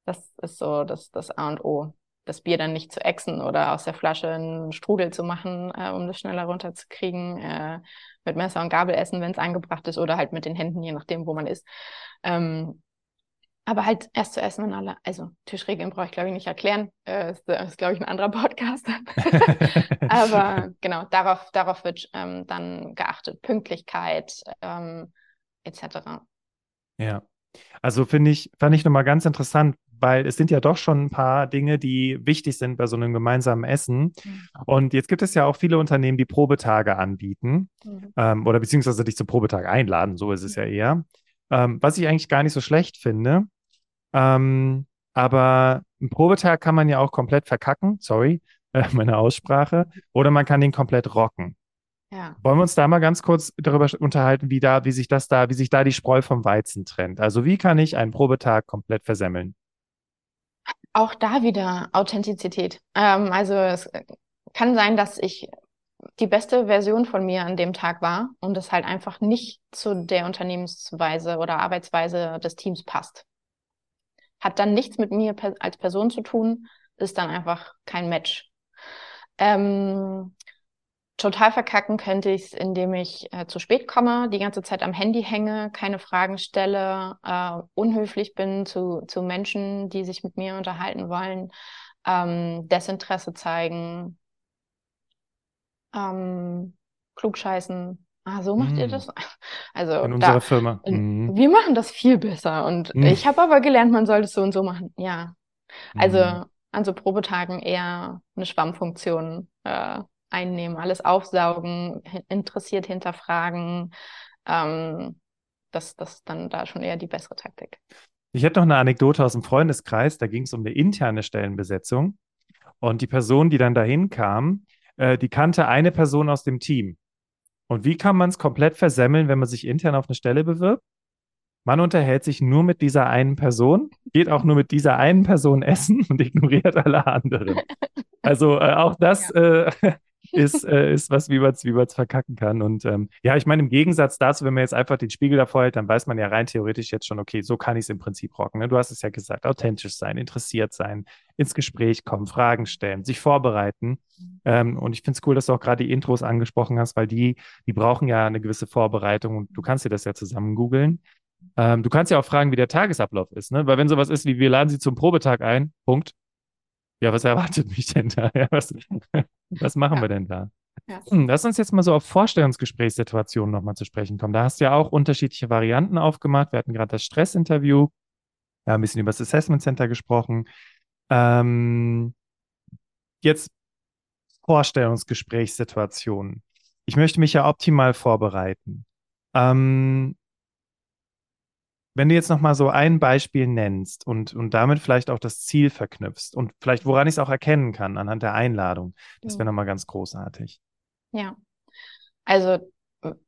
das ist so das, das A und O. Das Bier dann nicht zu exen oder aus der Flasche einen Strudel zu machen, äh, um das schneller runterzukriegen. Äh, mit Messer und Gabel essen, wenn es angebracht ist, oder halt mit den Händen, je nachdem, wo man ist. Ähm, aber halt erst zu essen, wenn alle, also Tischregeln brauche ich glaube ich nicht erklären. Äh, ist, ist glaube ich ein anderer Podcast. aber genau, darauf, darauf wird ähm, dann geachtet. Pünktlichkeit ähm, etc. Ja. Also finde ich, fand ich nochmal ganz interessant, weil es sind ja doch schon ein paar Dinge, die wichtig sind bei so einem gemeinsamen Essen. Mhm. Und jetzt gibt es ja auch viele Unternehmen, die Probetage anbieten mhm. ähm, oder beziehungsweise dich zum Probetag einladen, so ist es ja eher. Ähm, was ich eigentlich gar nicht so schlecht finde. Ähm, aber einen Probetag kann man ja auch komplett verkacken, sorry, äh, meine Aussprache, oder man kann den komplett rocken. Ja. Wollen wir uns da mal ganz kurz darüber unterhalten, wie da, wie sich das da, wie sich da die Spreu vom Weizen trennt? Also wie kann ich einen Probetag komplett versemmeln? Auch da wieder Authentizität. Ähm, also es kann sein, dass ich die beste Version von mir an dem Tag war und es halt einfach nicht zu der Unternehmensweise oder Arbeitsweise des Teams passt. Hat dann nichts mit mir als Person zu tun, ist dann einfach kein Match. Ähm, total verkacken könnte ich es, indem ich äh, zu spät komme, die ganze Zeit am Handy hänge, keine Fragen stelle, äh, unhöflich bin zu, zu Menschen, die sich mit mir unterhalten wollen, ähm, Desinteresse zeigen, ähm, klugscheißen. Ah, so macht mm. ihr das? Also in unserer Firma. Mm. Wir machen das viel besser. Und mm. ich habe aber gelernt, man sollte es so und so machen. Ja. Also mm. an so Probetagen eher eine Schwammfunktion äh, einnehmen, alles aufsaugen, interessiert hinterfragen. Ähm, das, das dann da schon eher die bessere Taktik. Ich hätte noch eine Anekdote aus dem Freundeskreis, da ging es um eine interne Stellenbesetzung. Und die Person, die dann dahin kam, äh, die kannte eine Person aus dem Team. Und wie kann man es komplett versemmeln, wenn man sich intern auf eine Stelle bewirbt? Man unterhält sich nur mit dieser einen Person, geht auch nur mit dieser einen Person essen und ignoriert alle anderen. Also äh, auch das ja. äh, ist, äh, ist was, wie man es wie verkacken kann. Und ähm, ja, ich meine, im Gegensatz dazu, wenn man jetzt einfach den Spiegel davor hält, dann weiß man ja rein theoretisch jetzt schon, okay, so kann ich es im Prinzip rocken. Ne? Du hast es ja gesagt, authentisch sein, interessiert sein, ins Gespräch kommen, Fragen stellen, sich vorbereiten. Ähm, und ich finde es cool, dass du auch gerade die Intros angesprochen hast, weil die, die brauchen ja eine gewisse Vorbereitung und du kannst dir das ja zusammen googeln. Ähm, du kannst ja auch fragen, wie der Tagesablauf ist, ne? Weil wenn sowas ist wie, wir laden sie zum Probetag ein, Punkt, ja, was erwartet mich denn da? Ja, was, was machen ja. wir denn da? Ja. Hm, lass uns jetzt mal so auf Vorstellungsgesprächssituationen nochmal zu sprechen kommen. Da hast du ja auch unterschiedliche Varianten aufgemacht. Wir hatten gerade das Stressinterview, ja, ein bisschen über das Assessment Center gesprochen. Ähm, jetzt Vorstellungsgesprächssituationen. Ich möchte mich ja optimal vorbereiten. Ähm, wenn du jetzt noch mal so ein Beispiel nennst und, und damit vielleicht auch das Ziel verknüpfst und vielleicht woran ich es auch erkennen kann anhand der Einladung, das wäre mhm. noch mal ganz großartig. Ja, also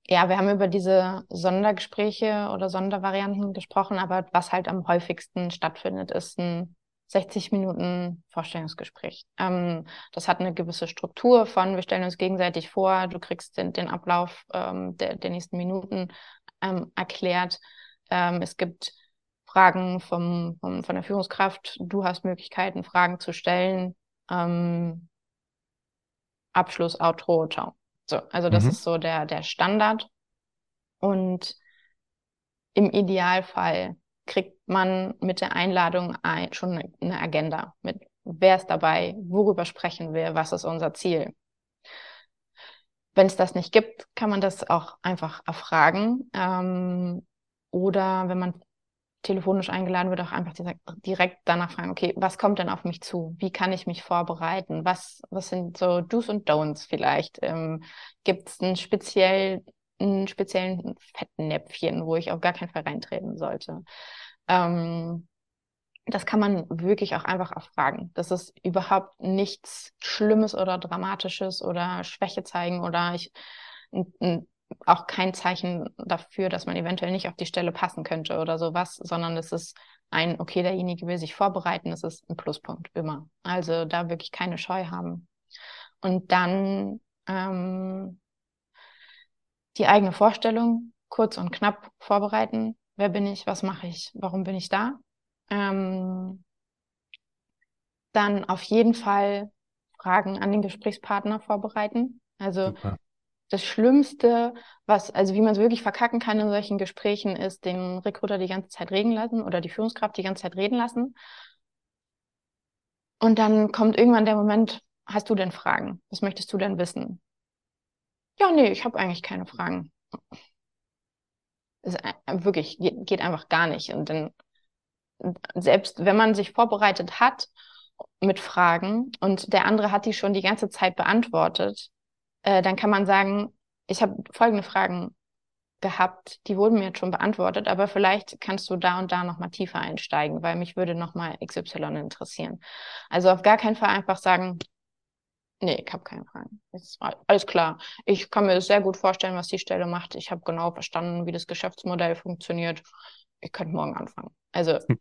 ja, wir haben über diese Sondergespräche oder Sondervarianten gesprochen, aber was halt am häufigsten stattfindet, ist ein 60 Minuten Vorstellungsgespräch. Ähm, das hat eine gewisse Struktur von, wir stellen uns gegenseitig vor, du kriegst den, den Ablauf ähm, der, der nächsten Minuten ähm, erklärt ähm, es gibt Fragen vom, vom, von der Führungskraft. Du hast Möglichkeiten, Fragen zu stellen. Ähm, Abschluss, Outro, ciao. So, also das mhm. ist so der, der Standard. Und im Idealfall kriegt man mit der Einladung ein, schon eine Agenda mit, wer ist dabei, worüber sprechen wir, was ist unser Ziel. Wenn es das nicht gibt, kann man das auch einfach erfragen. Ähm, oder wenn man telefonisch eingeladen wird, auch einfach direkt danach fragen, okay, was kommt denn auf mich zu? Wie kann ich mich vorbereiten? Was, was sind so Do's und Don'ts vielleicht? Ähm, Gibt es einen, speziell, einen speziellen Fettnäpfchen, wo ich auf gar keinen Fall reintreten sollte? Ähm, das kann man wirklich auch einfach erfragen. Das ist überhaupt nichts Schlimmes oder Dramatisches oder Schwäche zeigen oder ich, ein, auch kein Zeichen dafür, dass man eventuell nicht auf die Stelle passen könnte oder sowas, sondern es ist ein, okay, derjenige will sich vorbereiten, es ist ein Pluspunkt immer. Also da wirklich keine Scheu haben. Und dann ähm, die eigene Vorstellung kurz und knapp vorbereiten. Wer bin ich? Was mache ich? Warum bin ich da? Ähm, dann auf jeden Fall Fragen an den Gesprächspartner vorbereiten. Also Super das Schlimmste, was, also wie man es wirklich verkacken kann in solchen Gesprächen, ist den Recruiter die ganze Zeit reden lassen oder die Führungskraft die ganze Zeit reden lassen. Und dann kommt irgendwann der Moment, hast du denn Fragen? Was möchtest du denn wissen? Ja, nee, ich habe eigentlich keine Fragen. Ist wirklich, geht, geht einfach gar nicht. Und dann, selbst wenn man sich vorbereitet hat mit Fragen und der andere hat die schon die ganze Zeit beantwortet, äh, dann kann man sagen, ich habe folgende Fragen gehabt, die wurden mir jetzt schon beantwortet, aber vielleicht kannst du da und da nochmal tiefer einsteigen, weil mich würde nochmal XY interessieren. Also auf gar keinen Fall einfach sagen, nee, ich habe keine Fragen. Ist alles klar. Ich kann mir sehr gut vorstellen, was die Stelle macht. Ich habe genau verstanden, wie das Geschäftsmodell funktioniert. Ich könnte morgen anfangen. Also hm.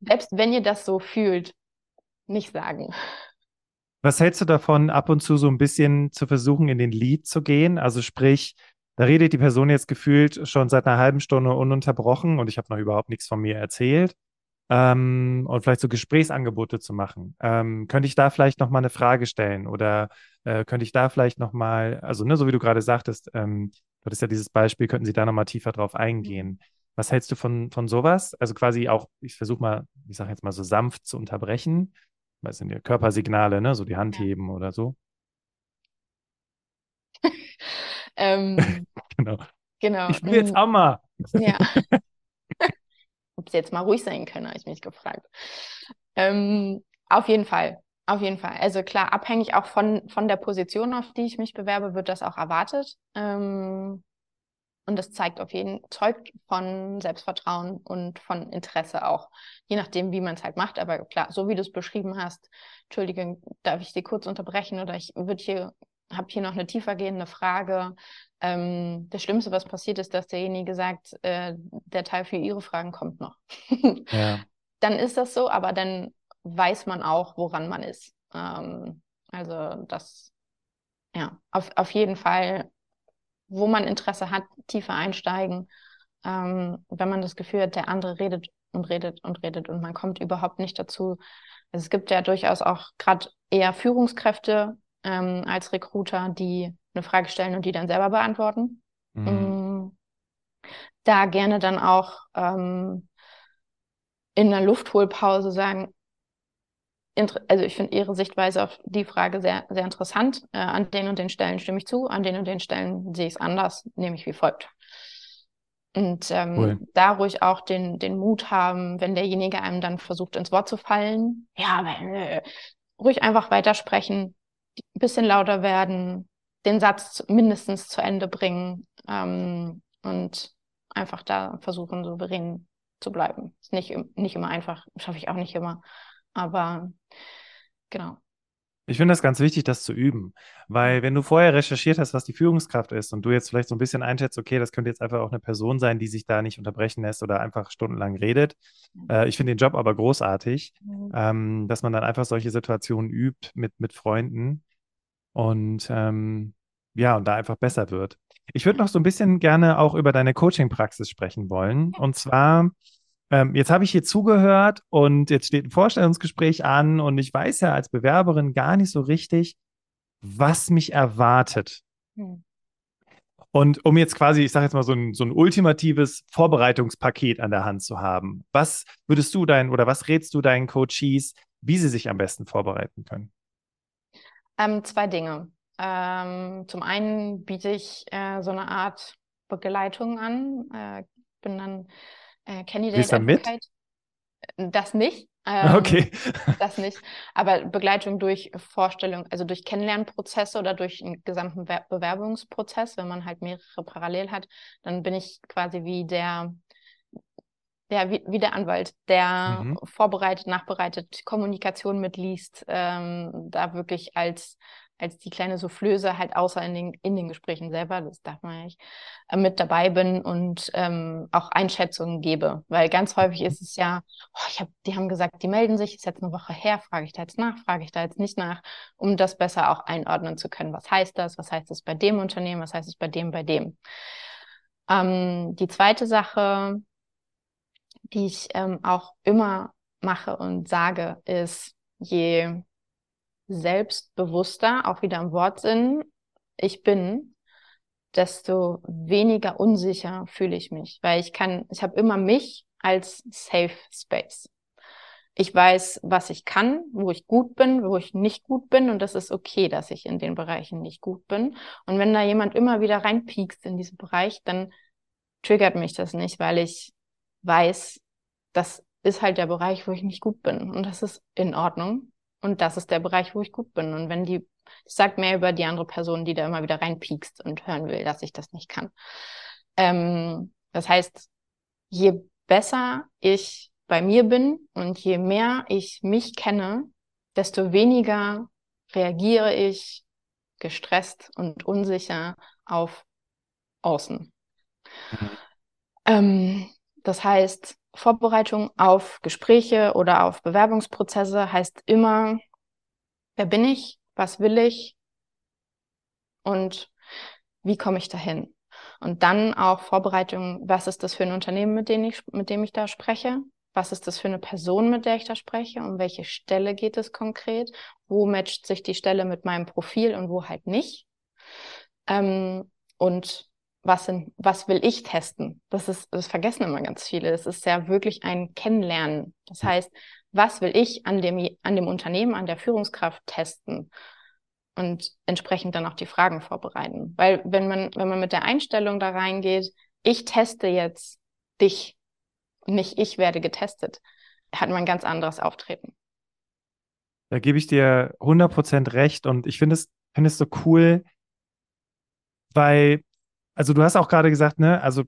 selbst wenn ihr das so fühlt, nicht sagen. Was hältst du davon, ab und zu so ein bisschen zu versuchen, in den Lead zu gehen? Also sprich, da redet die Person jetzt gefühlt schon seit einer halben Stunde ununterbrochen und ich habe noch überhaupt nichts von mir erzählt. Ähm, und vielleicht so Gesprächsangebote zu machen. Ähm, könnte ich da vielleicht noch mal eine Frage stellen oder äh, könnte ich da vielleicht noch mal, also ne, so wie du gerade sagtest, ähm, du hattest ja dieses Beispiel, könnten Sie da noch mal tiefer drauf eingehen. Was hältst du von, von sowas? Also quasi auch, ich versuche mal, ich sage jetzt mal so sanft zu unterbrechen sind ja Körpersignale, ne? So die Hand ja. heben oder so. ähm, genau. genau. Ich will jetzt auch mal. ja. Ob sie jetzt mal ruhig sein können, habe ich mich gefragt. Ähm, auf jeden Fall. Auf jeden Fall. Also klar, abhängig auch von, von der Position, auf die ich mich bewerbe, wird das auch erwartet. Ähm, Und das zeigt auf jeden zeugt von Selbstvertrauen und von Interesse auch, je nachdem, wie man es halt macht. Aber klar, so wie du es beschrieben hast, Entschuldigung, darf ich Sie kurz unterbrechen oder ich würde hier, habe hier noch eine tiefergehende Frage. Ähm, das Schlimmste, was passiert ist, dass derjenige sagt, äh, der Teil für Ihre Fragen kommt noch. ja. Dann ist das so, aber dann weiß man auch, woran man ist. Ähm, also das, ja, auf, auf jeden Fall wo man Interesse hat, tiefer einsteigen. Ähm, wenn man das Gefühl hat, der andere redet und redet und redet und man kommt überhaupt nicht dazu. Also es gibt ja durchaus auch gerade eher Führungskräfte ähm, als Recruiter, die eine Frage stellen und die dann selber beantworten. Mhm. Mm, da gerne dann auch ähm, in einer Luftholpause sagen, also ich finde Ihre Sichtweise auf die Frage sehr, sehr interessant. Äh, an den und den Stellen stimme ich zu, an den und den Stellen sehe ich es anders, nämlich wie folgt. Und ähm, cool. da ruhig auch den, den Mut haben, wenn derjenige einem dann versucht, ins Wort zu fallen, ja, aber, äh, ruhig einfach weitersprechen, ein bisschen lauter werden, den Satz mindestens zu Ende bringen ähm, und einfach da versuchen, souverän zu bleiben. Ist nicht, nicht immer einfach, schaffe ich auch nicht immer. Aber genau. Ich finde das ganz wichtig, das zu üben, weil wenn du vorher recherchiert hast, was die Führungskraft ist und du jetzt vielleicht so ein bisschen einschätzt, okay, das könnte jetzt einfach auch eine Person sein, die sich da nicht unterbrechen lässt oder einfach stundenlang redet. Äh, ich finde den Job aber großartig, mhm. ähm, dass man dann einfach solche Situationen übt mit, mit Freunden und ähm, ja, und da einfach besser wird. Ich würde noch so ein bisschen gerne auch über deine Coaching-Praxis sprechen wollen. Und zwar ähm, jetzt habe ich hier zugehört und jetzt steht ein Vorstellungsgespräch an und ich weiß ja als Bewerberin gar nicht so richtig, was mich erwartet. Hm. Und um jetzt quasi, ich sage jetzt mal, so ein, so ein ultimatives Vorbereitungspaket an der Hand zu haben, was würdest du deinen oder was rätst du deinen Coaches, wie sie sich am besten vorbereiten können? Ähm, zwei Dinge. Ähm, zum einen biete ich äh, so eine Art Begleitung an. Äh, bin dann äh, Candidate Bist mit? Das nicht. Ähm, okay. das nicht. Aber Begleitung durch Vorstellung, also durch Kennenlernprozesse oder durch einen gesamten Be Bewerbungsprozess, wenn man halt mehrere parallel hat, dann bin ich quasi wie der, ja, wie, wie der Anwalt, der mhm. vorbereitet, nachbereitet, Kommunikation mitliest, ähm, da wirklich als als die kleine Soufflöse halt außer in den, in den Gesprächen selber, das darf man nicht, äh, mit dabei bin und ähm, auch Einschätzungen gebe. Weil ganz häufig ist es ja, oh, ich hab, die haben gesagt, die melden sich, ist jetzt eine Woche her, frage ich da jetzt nach, frage ich da jetzt nicht nach, um das besser auch einordnen zu können. Was heißt das? Was heißt das bei dem Unternehmen? Was heißt es bei dem, bei dem? Ähm, die zweite Sache, die ich ähm, auch immer mache und sage, ist, je selbstbewusster, auch wieder im Wortsinn, ich bin, desto weniger unsicher fühle ich mich, weil ich kann, ich habe immer mich als Safe Space. Ich weiß, was ich kann, wo ich gut bin, wo ich nicht gut bin und das ist okay, dass ich in den Bereichen nicht gut bin. Und wenn da jemand immer wieder reinpiekst in diesen Bereich, dann triggert mich das nicht, weil ich weiß, das ist halt der Bereich, wo ich nicht gut bin und das ist in Ordnung. Und das ist der Bereich, wo ich gut bin. Und wenn die, das sagt mehr über die andere Person, die da immer wieder reinpiekst und hören will, dass ich das nicht kann. Ähm, das heißt, je besser ich bei mir bin und je mehr ich mich kenne, desto weniger reagiere ich gestresst und unsicher auf außen. Mhm. Ähm, das heißt, Vorbereitung auf Gespräche oder auf Bewerbungsprozesse heißt immer, wer bin ich, was will ich und wie komme ich dahin? Und dann auch Vorbereitung, was ist das für ein Unternehmen, mit dem ich, mit dem ich da spreche? Was ist das für eine Person, mit der ich da spreche? Um welche Stelle geht es konkret? Wo matcht sich die Stelle mit meinem Profil und wo halt nicht? Ähm, und was, sind, was will ich testen? Das ist, das vergessen immer ganz viele. Das ist ja wirklich ein Kennenlernen. Das heißt, was will ich an dem, an dem Unternehmen, an der Führungskraft testen? Und entsprechend dann auch die Fragen vorbereiten. Weil wenn man, wenn man mit der Einstellung da reingeht, ich teste jetzt dich, nicht ich werde getestet, hat man ein ganz anderes Auftreten. Da gebe ich dir 100% recht und ich finde es, finde es so cool, weil also du hast auch gerade gesagt, ne, also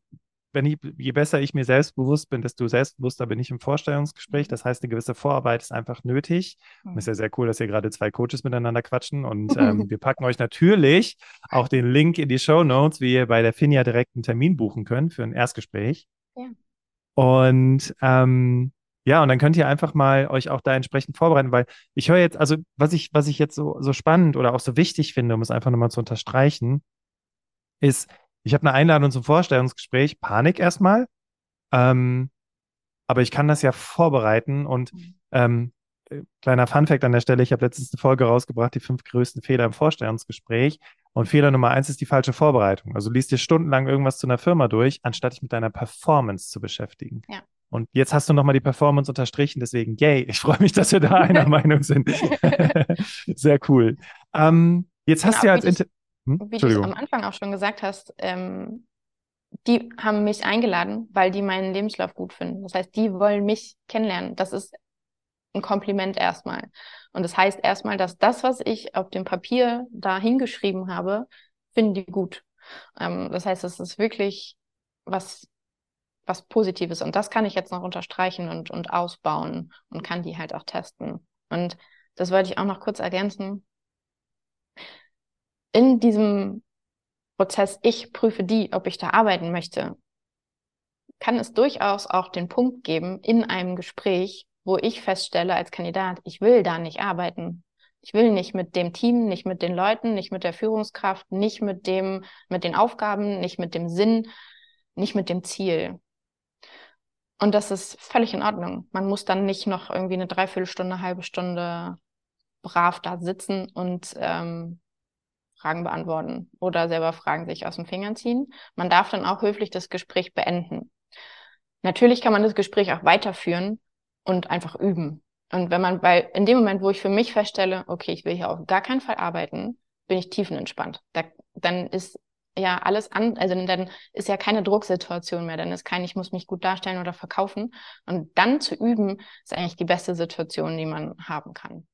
wenn ich, je besser ich mir selbstbewusst bin, desto selbstbewusster bin ich im Vorstellungsgespräch. Mhm. Das heißt, eine gewisse Vorarbeit ist einfach nötig. Mhm. Ist ja sehr cool, dass hier gerade zwei Coaches miteinander quatschen. Und ähm, wir packen euch natürlich auch den Link in die Show Notes, wie ihr bei der Finja direkt einen Termin buchen könnt für ein Erstgespräch. Ja. Und ähm, ja, und dann könnt ihr einfach mal euch auch da entsprechend vorbereiten, weil ich höre jetzt, also was ich, was ich jetzt so, so spannend oder auch so wichtig finde, um es einfach nochmal zu unterstreichen, ist, ich habe eine Einladung zum Vorstellungsgespräch, Panik erstmal. Ähm, aber ich kann das ja vorbereiten und mhm. ähm, äh, kleiner Funfact an der Stelle, ich habe letztens eine Folge rausgebracht, die fünf größten Fehler im Vorstellungsgespräch. Und Fehler Nummer eins ist die falsche Vorbereitung. Also liest dir stundenlang irgendwas zu einer Firma durch, anstatt dich mit deiner Performance zu beschäftigen. Ja. Und jetzt hast du nochmal die Performance unterstrichen, deswegen yay, ich freue mich, dass wir da einer Meinung sind. Sehr cool. Ähm, jetzt hast genau, du ja als Inter hm? Wie du am Anfang auch schon gesagt hast, ähm, die haben mich eingeladen, weil die meinen Lebenslauf gut finden. Das heißt, die wollen mich kennenlernen. Das ist ein Kompliment erstmal. Und das heißt erstmal, dass das, was ich auf dem Papier da hingeschrieben habe, finden die gut. Ähm, das heißt, es ist wirklich was, was Positives. Und das kann ich jetzt noch unterstreichen und, und ausbauen und kann die halt auch testen. Und das wollte ich auch noch kurz ergänzen in diesem Prozess, ich prüfe die, ob ich da arbeiten möchte, kann es durchaus auch den Punkt geben in einem Gespräch, wo ich feststelle als Kandidat, ich will da nicht arbeiten. Ich will nicht mit dem Team, nicht mit den Leuten, nicht mit der Führungskraft, nicht mit dem, mit den Aufgaben, nicht mit dem Sinn, nicht mit dem Ziel. Und das ist völlig in Ordnung. Man muss dann nicht noch irgendwie eine Dreiviertelstunde, halbe Stunde brav da sitzen und ähm, Fragen beantworten oder selber Fragen sich aus den Fingern ziehen. Man darf dann auch höflich das Gespräch beenden. Natürlich kann man das Gespräch auch weiterführen und einfach üben. Und wenn man, weil in dem Moment, wo ich für mich feststelle, okay, ich will hier auf gar keinen Fall arbeiten, bin ich tiefenentspannt. Da, dann ist ja alles an, also dann ist ja keine Drucksituation mehr, dann ist kein, ich muss mich gut darstellen oder verkaufen. Und dann zu üben, ist eigentlich die beste Situation, die man haben kann.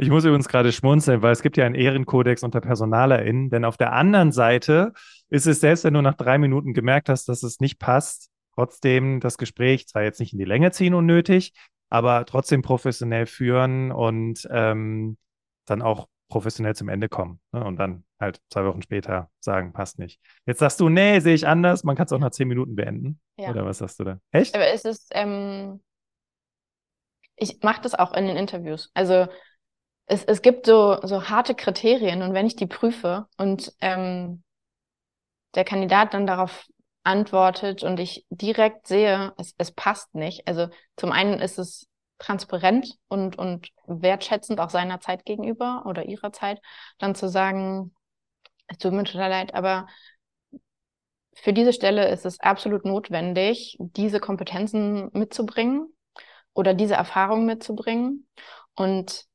Ich muss übrigens gerade schmunzeln, weil es gibt ja einen Ehrenkodex unter PersonalerInnen, denn auf der anderen Seite ist es selbst, wenn du nach drei Minuten gemerkt hast, dass es nicht passt, trotzdem das Gespräch zwar jetzt nicht in die Länge ziehen unnötig, aber trotzdem professionell führen und ähm, dann auch professionell zum Ende kommen ne? und dann halt zwei Wochen später sagen, passt nicht. Jetzt sagst du, nee, sehe ich anders, man kann es auch nach zehn Minuten beenden. Ja. Oder was sagst du da? Echt? Aber es ist, ähm, ich mache das auch in den Interviews. Also es, es gibt so, so harte Kriterien und wenn ich die prüfe und ähm, der Kandidat dann darauf antwortet und ich direkt sehe, es, es passt nicht. Also zum einen ist es transparent und, und wertschätzend auch seiner Zeit gegenüber oder ihrer Zeit, dann zu sagen, es tut mir total leid, aber für diese Stelle ist es absolut notwendig, diese Kompetenzen mitzubringen oder diese Erfahrung mitzubringen. Und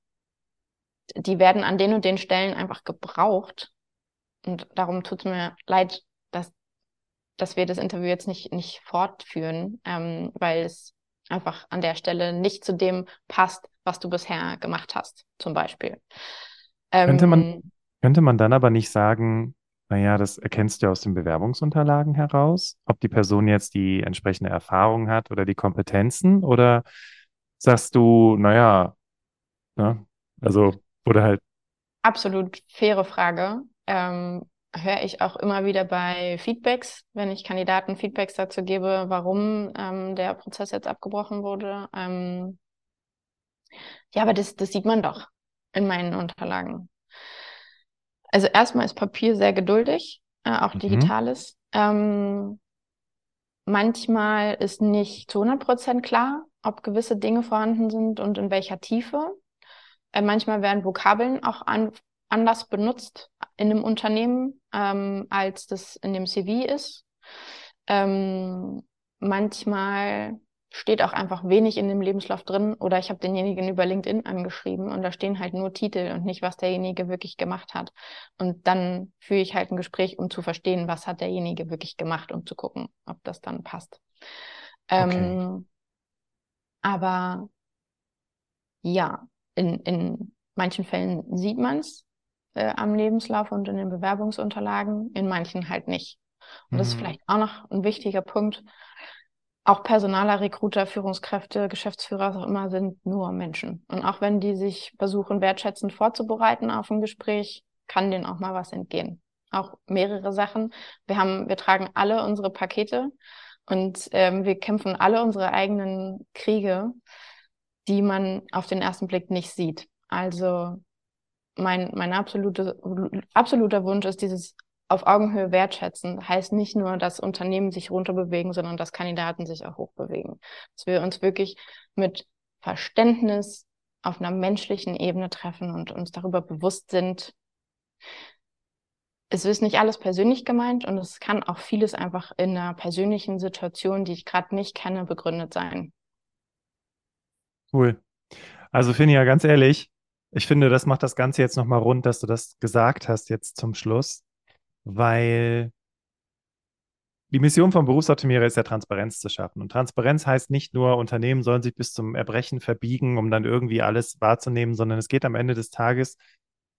die werden an den und den Stellen einfach gebraucht. Und darum tut es mir leid, dass, dass wir das Interview jetzt nicht, nicht fortführen, ähm, weil es einfach an der Stelle nicht zu dem passt, was du bisher gemacht hast, zum Beispiel. Ähm, könnte, man, könnte man dann aber nicht sagen, naja, das erkennst du aus den Bewerbungsunterlagen heraus, ob die Person jetzt die entsprechende Erfahrung hat oder die Kompetenzen oder sagst du, naja, ne, also oder halt. Absolut faire Frage. Ähm, höre ich auch immer wieder bei Feedbacks, wenn ich Kandidaten Feedbacks dazu gebe, warum ähm, der Prozess jetzt abgebrochen wurde. Ähm, ja, aber das, das sieht man doch in meinen Unterlagen. Also erstmal ist Papier sehr geduldig, äh, auch mhm. digitales. Ähm, manchmal ist nicht zu 100 Prozent klar, ob gewisse Dinge vorhanden sind und in welcher Tiefe. Äh, manchmal werden Vokabeln auch an, anders benutzt in einem Unternehmen, ähm, als das in dem CV ist. Ähm, manchmal steht auch einfach wenig in dem Lebenslauf drin oder ich habe denjenigen über LinkedIn angeschrieben und da stehen halt nur Titel und nicht, was derjenige wirklich gemacht hat. Und dann führe ich halt ein Gespräch, um zu verstehen, was hat derjenige wirklich gemacht und zu gucken, ob das dann passt. Okay. Ähm, aber ja, in, in manchen Fällen sieht man es äh, am Lebenslauf und in den Bewerbungsunterlagen, in manchen halt nicht. Und mhm. das ist mhm. vielleicht auch noch ein wichtiger Punkt. Auch Personaler, Recruiter, Führungskräfte, Geschäftsführer, was auch immer, sind nur Menschen. Und auch wenn die sich versuchen, wertschätzend vorzubereiten auf ein Gespräch, kann denen auch mal was entgehen. Auch mehrere Sachen. Wir haben, wir tragen alle unsere Pakete und ähm, wir kämpfen alle unsere eigenen Kriege, die man auf den ersten Blick nicht sieht. Also mein, mein absolute, absoluter Wunsch ist dieses auf Augenhöhe wertschätzen. Heißt nicht nur, dass Unternehmen sich runterbewegen, sondern dass Kandidaten sich auch hochbewegen. Dass wir uns wirklich mit Verständnis auf einer menschlichen Ebene treffen und uns darüber bewusst sind, es ist nicht alles persönlich gemeint und es kann auch vieles einfach in einer persönlichen Situation, die ich gerade nicht kenne, begründet sein. Cool. Also finde ich ja ganz ehrlich, ich finde, das macht das Ganze jetzt nochmal rund, dass du das gesagt hast jetzt zum Schluss, weil die Mission von Berufsoptimierer ist ja Transparenz zu schaffen. Und Transparenz heißt nicht nur, Unternehmen sollen sich bis zum Erbrechen verbiegen, um dann irgendwie alles wahrzunehmen, sondern es geht am Ende des Tages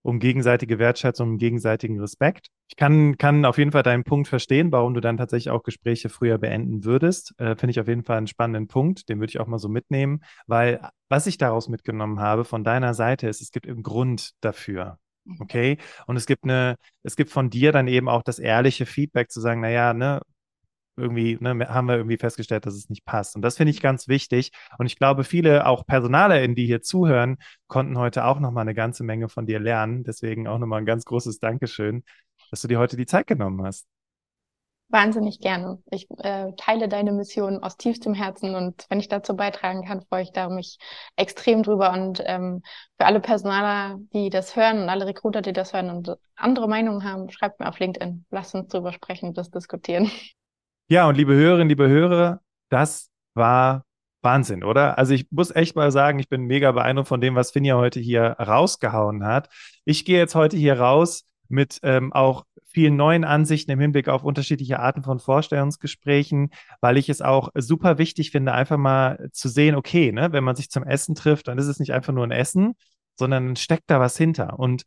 um gegenseitige Wertschätzung, um gegenseitigen Respekt. Ich kann, kann auf jeden Fall deinen Punkt verstehen, warum du dann tatsächlich auch Gespräche früher beenden würdest. Äh, Finde ich auf jeden Fall einen spannenden Punkt, den würde ich auch mal so mitnehmen, weil was ich daraus mitgenommen habe von deiner Seite ist, es gibt einen Grund dafür. Mhm. Okay. Und es gibt eine, es gibt von dir dann eben auch das ehrliche Feedback zu sagen, naja, ne, irgendwie, ne, haben wir irgendwie festgestellt, dass es nicht passt. Und das finde ich ganz wichtig. Und ich glaube, viele auch PersonalerInnen, die hier zuhören, konnten heute auch nochmal eine ganze Menge von dir lernen. Deswegen auch nochmal ein ganz großes Dankeschön, dass du dir heute die Zeit genommen hast. Wahnsinnig gerne. Ich äh, teile deine Mission aus tiefstem Herzen und wenn ich dazu beitragen kann, freue ich da mich extrem drüber. Und ähm, für alle Personaler, die das hören und alle Recruiter, die das hören und andere Meinungen haben, schreibt mir auf LinkedIn. Lasst uns drüber sprechen, das diskutieren. Ja, und liebe Hörerinnen, liebe Hörer, das war Wahnsinn, oder? Also ich muss echt mal sagen, ich bin mega beeindruckt von dem, was Finja heute hier rausgehauen hat. Ich gehe jetzt heute hier raus mit ähm, auch vielen neuen Ansichten im Hinblick auf unterschiedliche Arten von Vorstellungsgesprächen, weil ich es auch super wichtig finde, einfach mal zu sehen, okay, ne, wenn man sich zum Essen trifft, dann ist es nicht einfach nur ein Essen, sondern steckt da was hinter. Und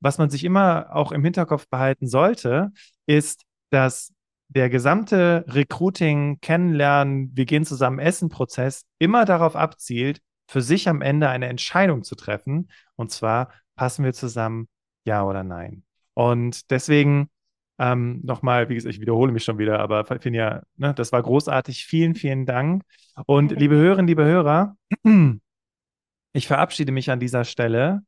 was man sich immer auch im Hinterkopf behalten sollte, ist, dass der gesamte Recruiting, Kennenlernen, wir gehen zusammen Essen-Prozess immer darauf abzielt, für sich am Ende eine Entscheidung zu treffen. Und zwar, passen wir zusammen, ja oder nein? Und deswegen ähm, nochmal, wie gesagt, ich wiederhole mich schon wieder, aber Finja, ne, das war großartig. Vielen, vielen Dank. Und liebe Hörerinnen, liebe Hörer, ich verabschiede mich an dieser Stelle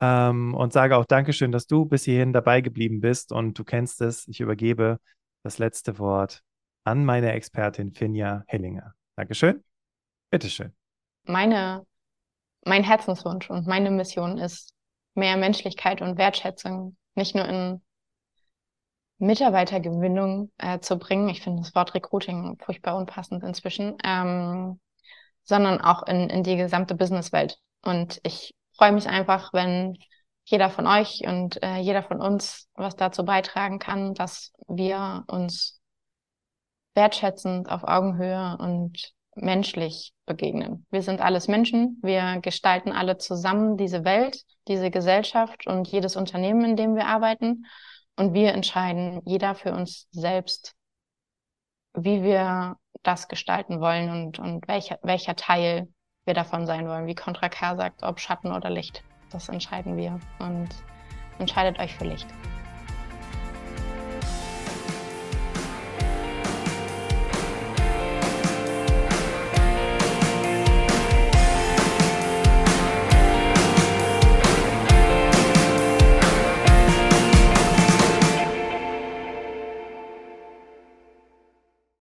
ähm, und sage auch Dankeschön, dass du bis hierhin dabei geblieben bist und du kennst es. Ich übergebe das letzte Wort an meine Expertin Finja Hellinger. Dankeschön. Bitteschön. Meine, mein Herzenswunsch und meine Mission ist mehr Menschlichkeit und Wertschätzung, nicht nur in Mitarbeitergewinnung äh, zu bringen. Ich finde das Wort Recruiting furchtbar unpassend inzwischen, ähm, sondern auch in, in die gesamte Businesswelt. Und ich freue mich einfach, wenn jeder von euch und äh, jeder von uns was dazu beitragen kann, dass wir uns wertschätzend auf Augenhöhe und menschlich begegnen. Wir sind alles Menschen, wir gestalten alle zusammen diese Welt, diese Gesellschaft und jedes Unternehmen, in dem wir arbeiten. Und wir entscheiden, jeder für uns selbst, wie wir das gestalten wollen und, und welcher, welcher Teil wir davon sein wollen. Wie Contra K sagt, ob Schatten oder Licht das entscheiden wir und entscheidet euch für Licht.